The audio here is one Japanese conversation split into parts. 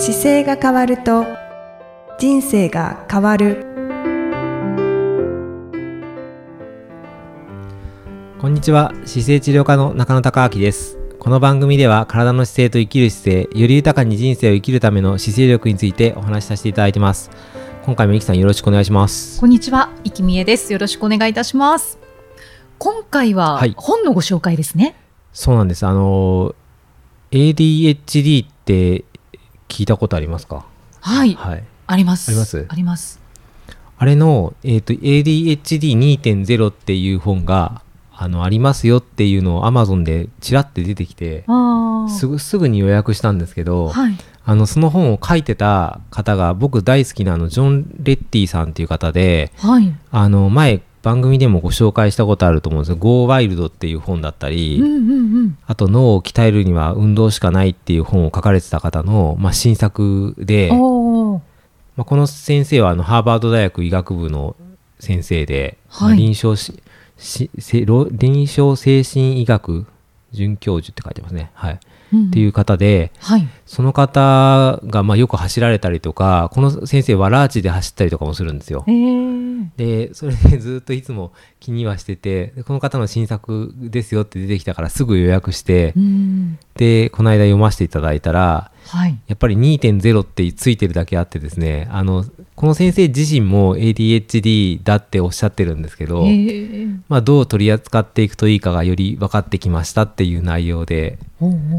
姿勢が変わると人生が変わる。こんにちは。姿勢治療科の中野孝明です。この番組では体の姿勢と生きる姿勢より豊かに人生を生きるための姿勢力についてお話しさせていただいてます。今回もいきさんよろしくお願いします。こんにちは、いきみえです。よろしくお願いいたします。今回ははい。本のご紹介ですね。そうなんです。あの ADHD って聞いたことありますか？はい、はい。あります。あります？あります。あれの、えー、と ADHD2.0 っていう本があのありますよっていうのを Amazon でちらって出てきてすぐすぐに予約したんですけど、はい、あのその本を書いてた方が僕大好きなあのジョン・レッティさんっていう方ではい、あの前番組でもご紹介したことあると思うんですよ「Go Wild」っていう本だったり、うんうんうん、あと脳を鍛えるには運動しかないっていう本を書かれてた方の、まあ、新作で、まあ、この先生はあのハーバード大学医学部の先生で、はい。まあ臨床しし臨床精神医学准教授って書いてますね、はいっていうう方ではい、その方がまあよく走られたりとかこの先生はラーチで走ったりとかもするんですよ。え。ー、でそれでずっといつも気にはしててでこの方の新作ですよって出てきたからすぐ予約してうん、でこの間読ませていただいたらはい、やっぱり2.0ってついてるだけあってですねあのこの先生自身も ADHD だっておっしゃってるんですけど、えー、まあ、どう取り扱っていくといいかがより分かってきましたっていう内容で、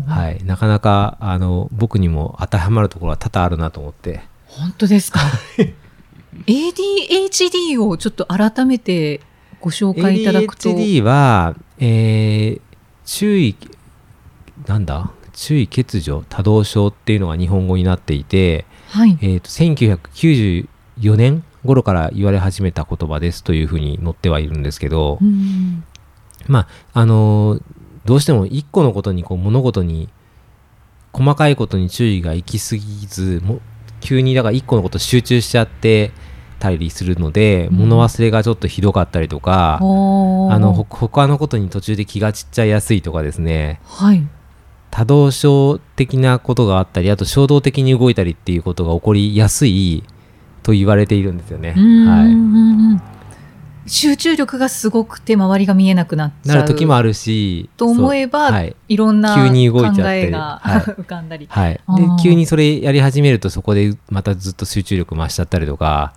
はい、なかなかあの僕にも当てはまるところは多々あるなと思って本当ですか？ADHD をちょっと改めてご紹介いただくと、ADHD は、えー注意なんだ？注意欠如多動症っていうのが日本語になっていて、はい、えー、と1994年頃から言われ始めた言葉ですというふうに載ってはいるんですけど、うん、まああのーどうしても一個のことにこう物事に細かいことに注意が行き過ぎずも急にだから一個のこと集中しちゃってたりするので、うん。物忘れがちょっとひどかったりとか、あのほ他のことに途中で気が散っちゃいやすいとかですね。はい、多動症的なことがあったりあと衝動的に動いたりっていうことが起こりやすいと言われているんですよね。うんはい、集中力がすごくて周りが見えなくなっちゃう。なる時もあるしと思えば、はい。い、ろんな急に動いちゃったり考えが、はい。浮かんだり。はい、で急にそれやり始めるとそこでまたずっと集中力増しちゃったりとか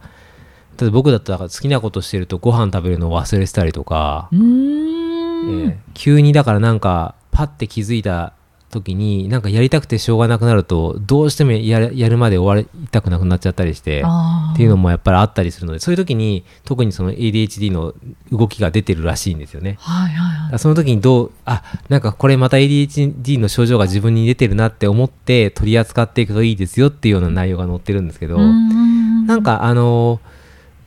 ただ僕だったら好きなことしてるとご飯食べるのを忘れてたりとか、うーん、ええ急にだからなんかパッて気づいた時になんかやりたくてしょうがなくなるとどうしてもやるまで終わりたくなくなっちゃったりしてっていうのもやっぱりあったりするのでそういう時に特にその ADHD の動きが出てるらしいんですよね。はいはいはい。その時にどうあなんかこれまた ADHD の症状が自分に出てるなって思って取り扱っていくといいですよっていうような内容が載ってるんですけど、んなんかあの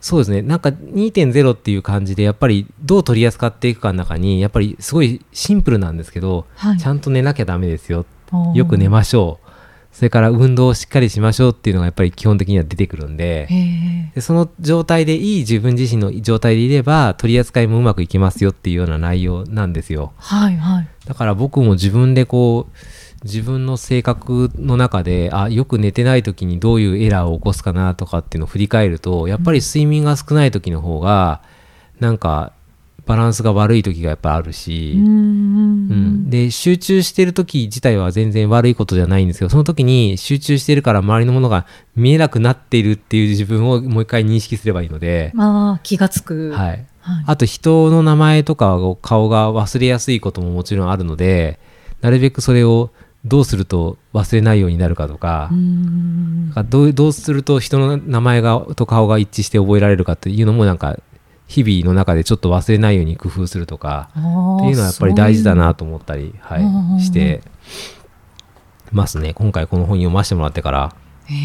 そうですね。なんか2.0っていう感じでやっぱりどう取り扱っていくかの中にやっぱりすごいシンプルなんですけど、はい。ちゃんと寝なきゃダメですよ。よく寝ましょう。それから運動をしっかりしましょうっていうのがやっぱり基本的には出てくるんででその状態でいい自分自身の状態でいれば取り扱いもうまくいきますよっていうような内容なんですよ。はいはい。だから僕も自分でこう自分の性格の中であよく寝てない時にどういうエラーを起こすかなとかっていうのを振り返るとやっぱり睡眠が少ない時の方がなんかバランスが悪い時がやっぱあるし、うんんで集中してる時自体は全然悪いことじゃないんですけどその時に集中してるから周りのものが見えなくなっているっていう自分をもう一回認識すればいいので、まあ気がつく。はい、はい。あと人の名前とかを顔が忘れやすいことももちろんあるのでなるべくそれをどうすると忘れないようになるかとかどうどうすると人の名前がと顔が一致して覚えられるかっていうのもなんか日々の中でちょっと忘れないように工夫するとかっていうのはやっぱり大事だなと思ったり、はい、してますね。今回この本読ませてもらってから。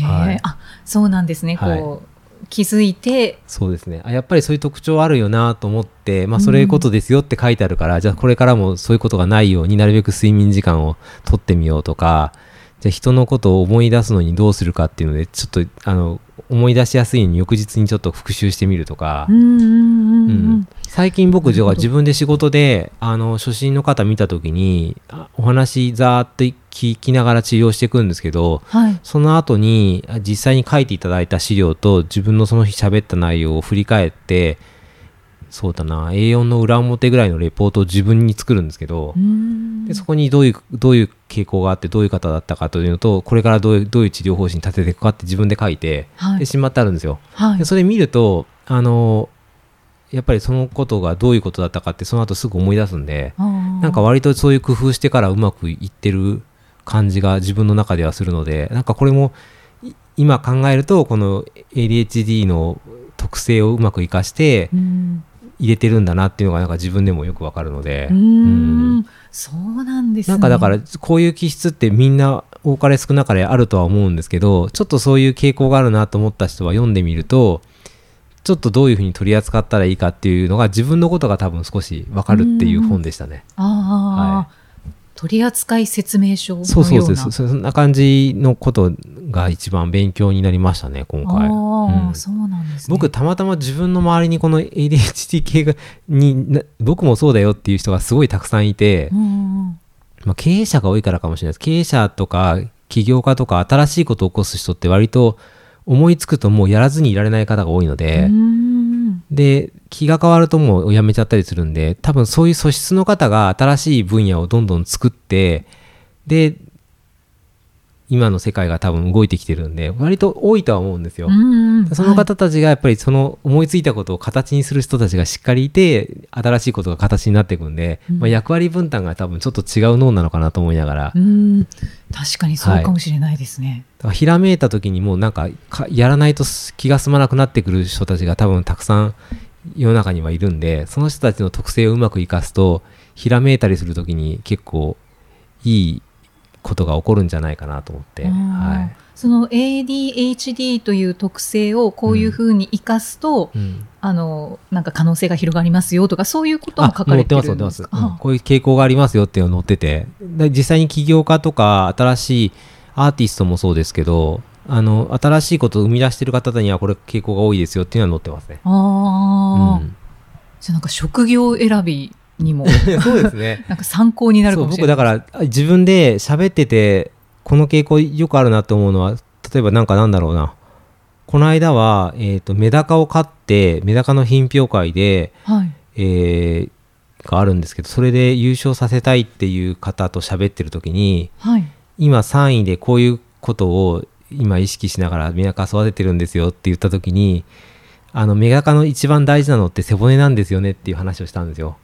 はい。あそうなんですね、はい。こう気づいて。そうですね。あやっぱりそういう特徴あるよなと思って、まあ、そういうことですよって書いてあるから、じゃあこれからもそういうことがないようになるべく睡眠時間を取ってみようとかじゃあ人のことを思い出すのにどうするかっていうのでちょっとあの思い出しやすいように翌日にちょっと復習してみるとか、最近僕なるほど自分で仕事であの初心の方見た時にあお話ざーっと聞きながら治療していくんですけどはい。その後にあ実際に書いていただいた資料と自分のその日喋った内容を振り返ってそうだな A4 の裏表ぐらいのレポートを自分に作るんですけどうん。でそこにどういうどういう傾向があってどういう方だったかというのとこれからどういうどういう治療方針立てていくかって自分で書いてはい。でしまってあるんですよ。はい。でそれ見るとあのやっぱりそのことがどういうことだったかってその後すぐ思い出すんでなんか割とそういう工夫してからうまくいってる感じが自分の中ではするのでなんかこれもい今考えるとこの ADHD の特性をうまく生かしてうん。入れてるんだなっていうのがなんか自分でもよくわかるので。うんそうなんですね。なんかだからこういう気質ってみんな多かれ少なかれあるとは思うんですけどちょっとそういう傾向があるなと思った人は読んでみるとちょっとどういうふうに取り扱ったらいいかっていうのが自分のことが多分少しわかるっていう本でしたね。ああ、取扱説明書のような。そうそうそうそんな感じのことが一番勉強になりましたね今回。ああ、うん。そうなんですね。僕たまたま自分の周りにこの ADHD 系がにな僕もそうだよっていう人がすごいたくさんいて、うんうんまあ、経営者が多いからかもしれないです。経営者とか起業家とか新しいことを起こす人って割と思いつくともうやらずにいられない方が多いので、うんで気が変わるともうやめちゃったりするんで多分そういう素質の方が新しい分野をどんどん作ってで今の世界が多分動いてきてるんで割と多いとは思うんですよ。うんその方たちがやっぱりその思いついたことを形にする人たちがしっかりいて新しいことが形になっていくんで、うん。まあ、役割分担が多分ちょっと違う脳なのかなと思いながら,、確かにそうかもしれないですね、だからひらめいた時にもうなんかかやらないと気が済まなくなってくる人たちが多分たくさん世の中にはいるんでその人たちの特性をうまく生かすとひらめいたりする時に結構いいことが起こるんじゃないかなと思って、はい。その ADHD という特性をこういうふうに生かすと、うん。あのなんか可能性が広がりますよとかそういうことも書かれてるん載ってますですか載ってます、うん。こういう傾向がありますよっていうのが載ってて。で実際に起業家とか新しいアーティストもそうですけどあの新しいことを生み出してる方にはこれ傾向が多いですよっていうのは載ってますね。ああ、うん。じゃあなんか職業選びにも。そうですね。なんか参考になるかもしれない。僕だから自分で喋っててこの傾向よくあるなと思うのは例えばなんかなんだろうな。この間は、えー、とメダカを飼ってメダカの品評会ではい。えーがあるんですけどそれで優勝させたいっていう方と喋ってる時にはい。今3位でこういうことを今意識しながらメダカ育ててるんですよって言った時にあのメダカの一番大事なのって背骨なんですよねっていう話をしたんですよ。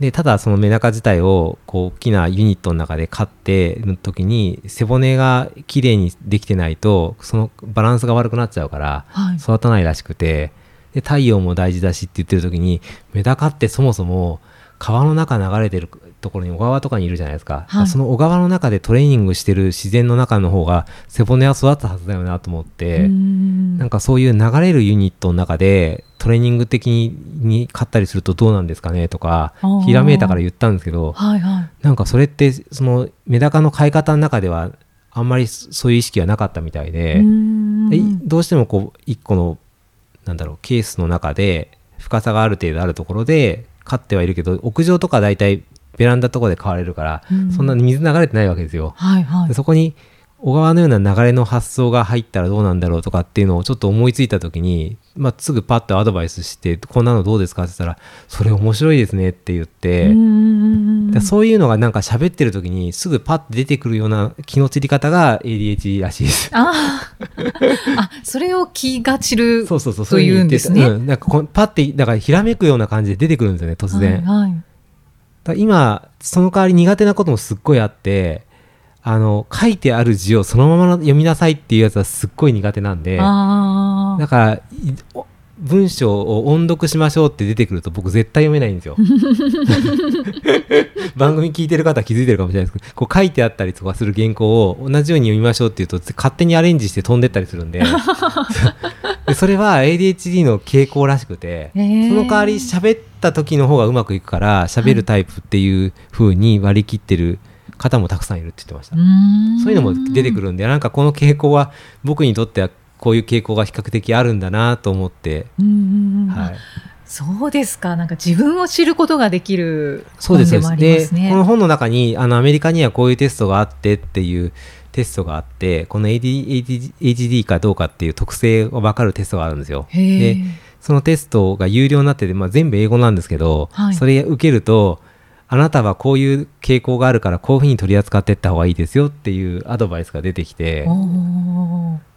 でただそのメダカ自体をこう大きなユニットの中で飼ってる時に背骨がきれいにできてないとそのバランスが悪くなっちゃうからはい。育たないらしくて。で太陽も大事だしって言ってる時にメダカってそもそも川の中流れてるところに小川とかにいるじゃないですか、はい。その小川の中でトレーニングしてる自然の中の方が背骨は育つはずだよなと思って、うん。なんかそういう流れるユニットの中でトレーニング的に買ったりするとどうなんですかねとかひらめいたから言ったんですけどはいはい。なんかそれってそのメダカの飼い方の中ではあんまりそういう意識はなかったみたいでどうしてもこう一個のなんだろうケースの中で深さがある程度あるところで飼ってはいるけど屋上とか大体ベランダとかで飼われるから、うん。そんなに水流れてないわけですよ。はいはい。でそこに小川のような流れの発想が入ったらどうなんだろうとかっていうのをちょっと思いついた時に、まあ、すぐパッとアドバイスしてこんなのどうですか？って言ったらそれ面白いですねって言って、そういうのがなんか喋ってる時にすぐパッと出てくるような気の散り方が ADHD らしいです。あー。あそれを気が散るそうそうそうというんですね。そういうふうに言ってうん、なんかこうパッてだからひらめくような感じで出てくるんですよね突然。はいはいだ今その代わり苦手なこともすっごいあってあの書いてある字をそのまま読みなさいっていうやつはすっごい苦手なんであだから文章を音読しましょうって出てくると僕絶対読めないんですよ。番組聞いてる方は気づいてるかもしれないですけどこう書いてあったりとかする原稿を同じように読みましょうって言うと勝手にアレンジして飛んでったりするんで。で それは ADHD の傾向らしくてへーその代わり喋った時の方がうまくいくから喋るタイプっていう風に割り切ってる方もたくさんいるって言ってました、そういうのも出てくるんでなんかこの傾向は僕にとってはこういう傾向が比較的あるんだなと思って、うんうんうん。はい、そうですか。なんか自分を知ることができる本でもありますね。でこの本の中にあのアメリカにはこういうテストがあってっていうテストがあってこの AD ADHD かどうかっていう特性が分かるテストがあるんですよ。でそのテストが有料になってて、まあ、全部英語なんですけど、はい。それ受けるとあなたはこういう傾向があるからこういうふうに取り扱っていった方がいいですよっていうアドバイスが出てきて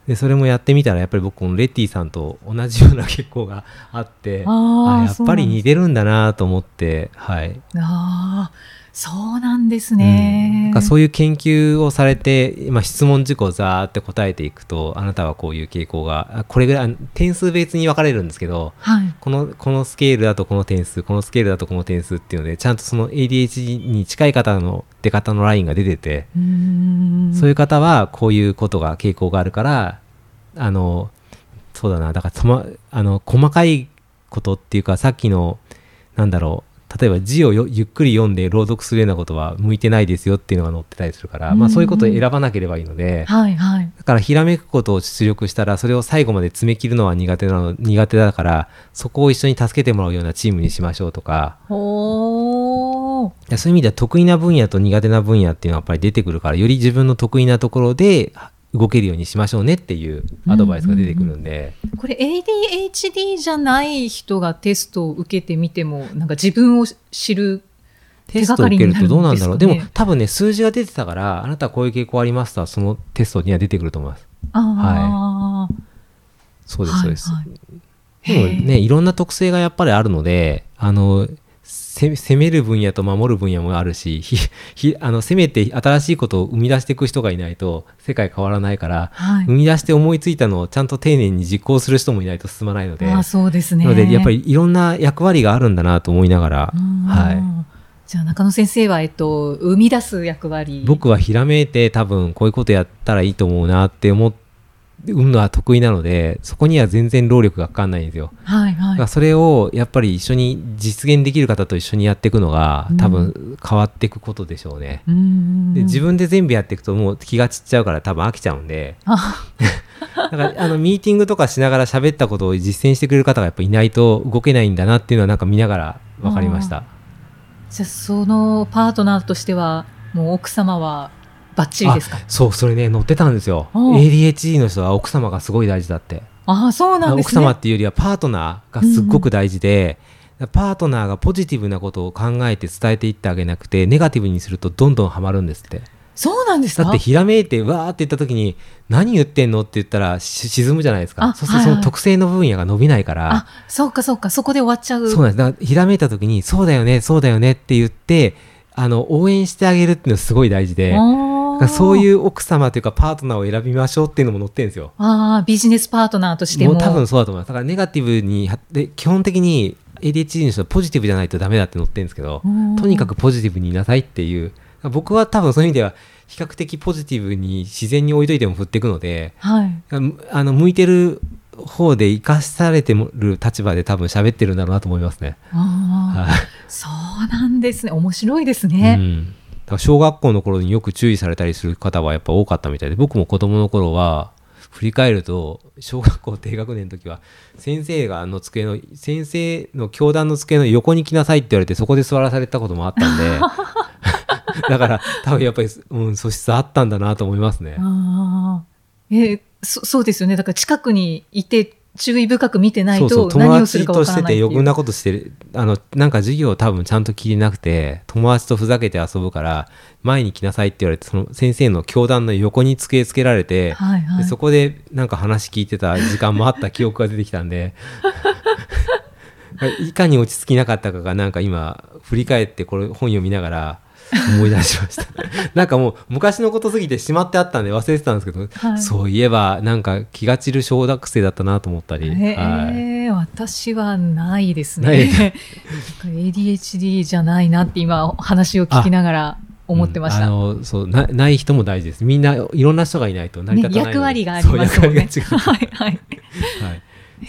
でそれもやってみたらやっぱり僕このレッティさんと同じような傾向があってあやっぱり似てるんだなと思ってはい。ああ、そうなんですうんね。なんかそういう研究をされて、まあ、質問事項をざーって答えていくとあなたはこういう傾向があこれぐらいあ点数別に分かれるんですけどはい。このこのスケールだとこの点数このスケールだとこの点数っていうのでちゃんとその ADHD に近い方の出方のラインが出てて、そういう方はこういうことが傾向があるからあのそうだなだからとまあの細かいことっていうかさっきのなんだろう例えば字をよゆっくり読んで朗読するようなことは向いてないですよっていうのが載ってたりするから、まあ、そういうことを選ばなければいいので、はいはい。だからひらめくことを出力したらそれを最後まで詰め切るのは苦手なの苦手だからそこを一緒に助けてもらうようなチームにしましょうとか。そういう意味では得意な分野と苦手な分野っていうのはやっぱり出てくるからより自分の得意なところで動けるようにしましょうねっていうアドバイスが出てくるんで、これ ADHD じゃない人がテストを受けてみても、なんか自分を知るテストを受けるとどうなんだろう。でも多分ね数字が出てたからあなたはこういう傾向ありますとはそのテストには出てくると思います。ああ、そうですそうです、はい。はい。でもねいろんな特性がやっぱりあるのであのせ攻める分野と守る分野もあるしひひあの攻めて新しいことを生み出していく人がいないと世界変わらないから、はい生み出して思いついたのをちゃんと丁寧に実行する人もいないと進まないのであーそうですね。なのでやっぱりいろんな役割があるんだなと思いながら、うんはい、じゃあ中野先生は、えっと、生み出す役割。僕はひらめいて多分こういうことやったらいいと思うなって思うのは得意なのでそこには全然労力がかかんないんですよ。はいはいだから。それをやっぱり一緒に実現できる方と一緒にやっていくのがうん多分変わっていくことでしょうね。うんで自分で全部やっていくともう気が散っちゃうから多分飽きちゃうんで あだからあのミーティングとかしながら喋ったことを実践してくれる方がやっぱいないと動けないんだなっていうのはなんか見ながら分かりました。じゃあそのパートナーとしてはもう奥様はバッチリですか？あそうそれね載ってたんですよ。ADHD の人は奥様がすごい大事だって。ああそうなんですね。奥様っていうよりはパートナーがすっごく大事で、パートナーがポジティブなことを考えて伝えていってあげなくてネガティブにするとどんどんハマるんですって。そうなんですか？だってひらめいてわーって言った時に何言ってんのって言ったらし沈むじゃないですか。あそうするとその特性の分野が伸びないから、あそうかそうか。そこで終わっちゃう。そうなんです。だからひらめいた時にそうだよねそうだよねって言ってあの応援してあげるっていうのすごい大事でそういうう奥様というかパートナーを選びましょうっていうのも載ってるんですよ。ああビジネスパートナーとしても。もう多分そうだと思います。だからネガティブにはで基本的に ADHD の人はポジティブじゃないとダメだって載ってるんですけどうん。とにかくポジティブにいなさいっていう。僕は多分そういう意味では比較的ポジティブに自然に置いといても振っていくのではい。ああの向いてる方で生かされてる立場で多分喋ってるんだろうなと思いますね。あそうなんですね。面白いですうね、ん、だから小学校の頃によく注意されたりする方はやっぱ多かったみたいで僕も子供の頃は振り返ると小学校低学年の時は先生があの机の先生の教壇の机の横に来なさいって言われてそこで座らされたこともあったんで だから多分やっぱり、うん、素質あったんだなと思いますね。ああえーそそうですよねだから近くにいて注意深く見てないそうそう。と何をするかわ友達としてからないっていう。て余分なことしてる。あのなんか授業を多分ちゃんと聞いてなくて友達とふざけて遊ぶから前に来なさいって言われてその先生の教壇の横に机つけられて、はいはい。でそこでなんか話聞いてた時間もあった記憶が出てきたんで。いかに落ち着きなかったかがなんか今振り返ってこれ本読みながら 思い出しました。なんかもう昔のことすぎてしまってあったんで忘れてたんですけど、はい。そういえばなんか気が散る小学生だったなと思ったり、えはい。ー私はないですね。ADHD じゃないなって今話を聞きながら思ってました。うんあのそうなない人も大事です。みんないろんな人がいないと成りね立たないので、役割がありますもんね。そう役割が違う。はいはい。はい、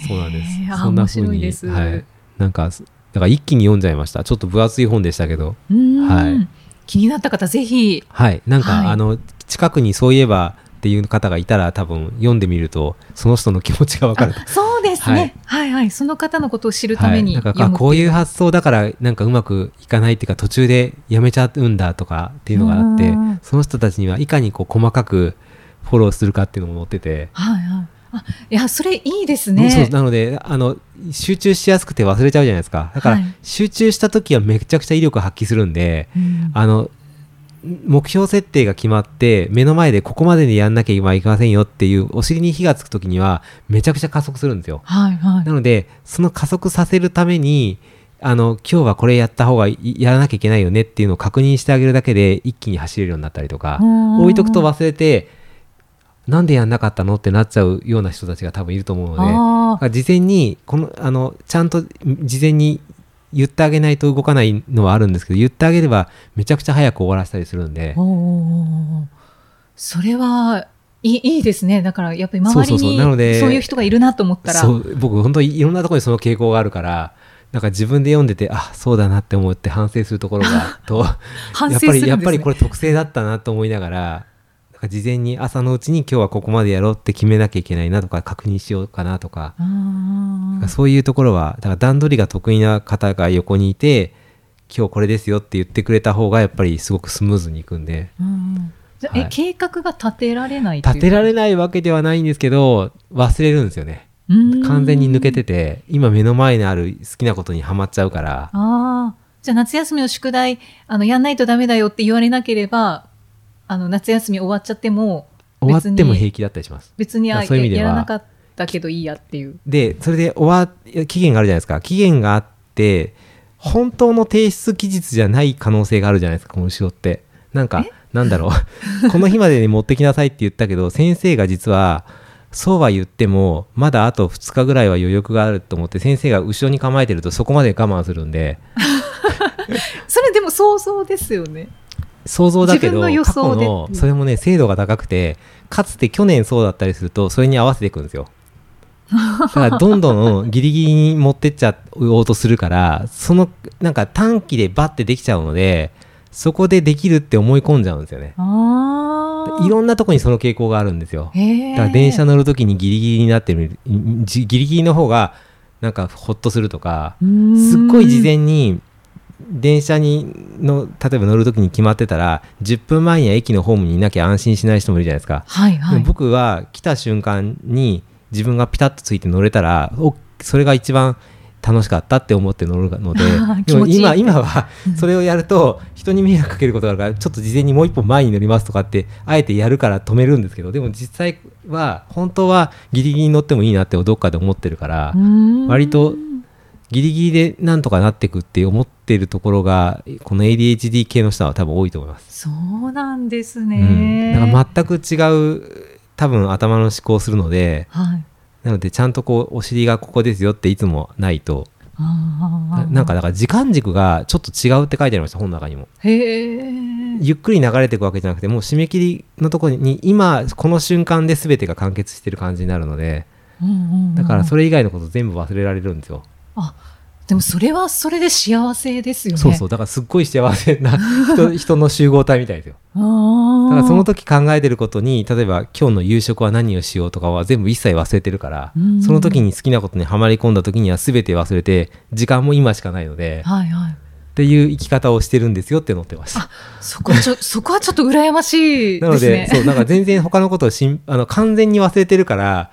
そうなんです。へーあそんな風に面白いです。はい、なんかだから一気に読んじゃいました。ちょっと分厚い本でしたけど。はい気になった方ぜひ。はい。なんか、はい。あの近くにそういえばっていう方がいたら多分読んでみるとその人の気持ちがわかる。そうですね。はい、はい、その方のことを知るためにはい、なんかこういう発想だからなんかうまくいかないっていうか途中でやめちゃうんだとかっていうのがあってうん。その人たちにはいかにこう細かくフォローするかっていうのも載ってて、はいはい。あいやそれいいですね。なのであの集中しやすくて忘れちゃうじゃないですか。だから、はい。集中した時はめちゃくちゃ威力発揮するんでうん。あの目標設定が決まって目の前でここまでにやんなきゃいけませんよっていうお尻に火がつく時にはめちゃくちゃ加速するんですよ。はいはい。なのでその加速させるためにあの今日はこれやった方がいやらなきゃいけないよねっていうのを確認してあげるだけで一気に走れるようになったりとかうん。置いとくと忘れてなんでやんなかったのってなっちゃうような人たちが多分いると思うので事前にこのあのちゃんと事前に言ってあげないと動かないのはあるんですけど言ってあげればめちゃくちゃ早く終わらせたりするんでそれはいいいいですね。だからやっぱり周りそうそうそうにそういう人がいるなと思ったら。僕本当にいろんなところにその傾向があるからなんか自分で読んでてあそうだなって思って反省するところがと反 やっぱ。りやっぱりこれ特性だったなと思いながらか事前に朝のうちに今日はここまでやろうって決めなきゃいけないなとか確認しようかなとか。あー。そういうところはだから段取りが得意な方が横にいて今日これですよって言ってくれた方がやっぱりすごくスムーズにいくんで。うん。じゃあはい。え計画が立てられない立てられないわけではないんですけど忘れるんですよね。うん。完全に抜けてて今目の前にある好きなことにはまっちゃうから。ああじゃあ夏休みの宿題あのやんないとダメだよって言われなければあの夏休み終わっちゃっても終わっても平気だったりします。別にあそういう意味では。やらなかったけどいいやっていう。でそれで終わ期限があるじゃないですか。期限があって本当の提出期日じゃない可能性があるじゃないですかこの後ろって。なんかなんだろう。この日までに持ってきなさいって言ったけど先生が実はそうは言ってもまだあと2日ぐらいは余力があると思って先生が後ろに構えてるとそこまで我慢するんで。それでも想像ですよね。想像だけど過去のそれもね精度が高くてかつて去年そうだったりするとそれに合わせていくんですよ。だからどんどんギリギリに持ってっちゃおうとするからそのなんか短期でバッてできちゃうのでそこでできるって思い込んじゃうんですよね。いろんなとこにその傾向があるんですよ。だから電車乗る時にギリギリになってる。じギリギリの方がなんかホッとするとかすっごい事前に電車にの例えば乗る時に決まってたら10分前には駅のホームにいなきゃ安心しない人もいるじゃないですか、はいはい。僕は来た瞬間に自分がピタッとついて乗れたらおそれが一番楽しかったって思って乗るのででも今今はそれをやると人に迷惑かけることがあるからちょっと事前にもう一歩前に乗りますとかってあえてやるから止めるんですけどでも実際は本当はギリギリに乗ってもいいなってどっかで思ってるから割とギリギリでなんとかなっていくって思ってるところがこの ADHD 系の人は多分多いと思います。そうなんですうん、ね。だから全く違う多分頭の思考をするのではい。なのでちゃんとこうお尻がここですよっていつもないとあーなんかだから時間軸がちょっと違うって書いてありました本の中にもへえ。ゆっくり流れていくわけじゃなくてもう締め切りのところに今この瞬間で全てが完結してる感じになるのでだからそれ以外のこと全部忘れられるんですよ、あでもそれはそれで幸せですよね。そうそうだからすっごい幸せな 人人の集合体みたいですよ。だからその時考えてることに例えば今日の夕食は何をしようとかは全部一切忘れてるからうんその時に好きなことにはまり込んだ時には全て忘れて時間も今しかないのではいはい。っていう生き方をしてるんですよって載ってましたあそこはちょ そこはちょっと羨ましいなのですね。でそうなんか全然他のことをしんあの完全に忘れてるから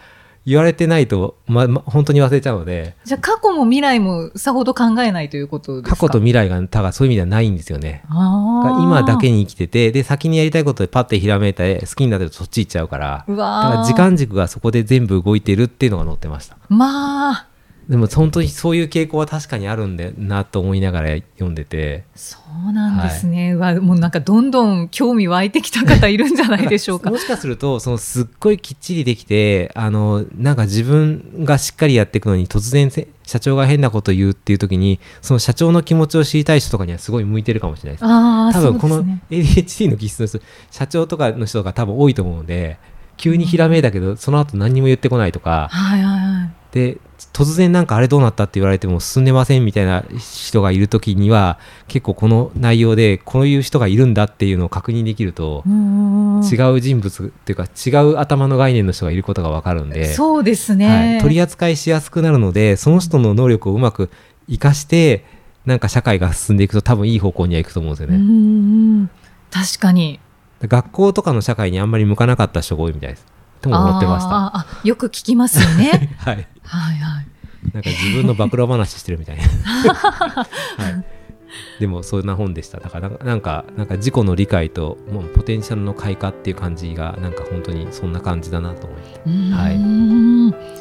言われてないと、まま、本当に忘れちゃうので。じゃあ過去も未来もさほど考えないということですか？過去と未来がだからそういう意味ではないんですよね。あー。今だけに生きててで先にやりたいことでパッてひらめいて好きになってるとそっち行っちゃうから。うだから時間軸がそこで全部動いてるっていうのが載ってました。まあでも本当にそういう傾向は確かにあるんだなと思いながら読んでて。そうなんですね、うわもうなんかどんどん興味湧いてきた方いるんじゃないでしょうか。もしかするとそのすっごいきっちりできてあのなんか自分がしっかりやっていくのに突然せ社長が変なこと言うっていう時にその社長の気持ちを知りたい人とかにはすごい向いてるかもしれないです。ああ多分この ADHD の気質の人社長とかの人が多分多いと思うので急にひらめいたけどその後何にも言ってこないとか。はいはいはい。で突然なんかあれどうなったって言われても進んでませんみたいな人がいる時には結構この内容でこういう人がいるんだっていうのを確認できるとうん違う人物っていうか違う頭の概念の人がいることが分かるんで、そうですはね。い、取り扱いしやすくなるのでその人の能力をうまく活かしてなんか社会が進んでいくと多分いい方向には行くと思うんですよね。ん確かに。学校とかの社会にあんまり向かなかった人が多いみたいです。とも思ってました。あーあよく聞きますよね。はい。はいはい。なんか自分の暴露話してるみたいな。はい。でもそんな本でした。だからなんかなんか自己の理解ともうポテンシャルの開花っていう感じがなんか本当にそんな感じだなと思って。はい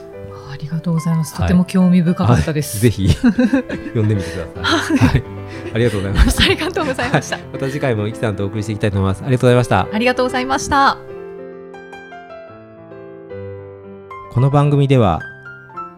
ありがとうございます。はいとても興味深かったです。はいぜひ読んでみてくださ い。はい。ありがとうございました。ありがとうございました。また次回もイキさんとお送りしていきたいと思います。ありがとうございました。ありがとうございました。この番組では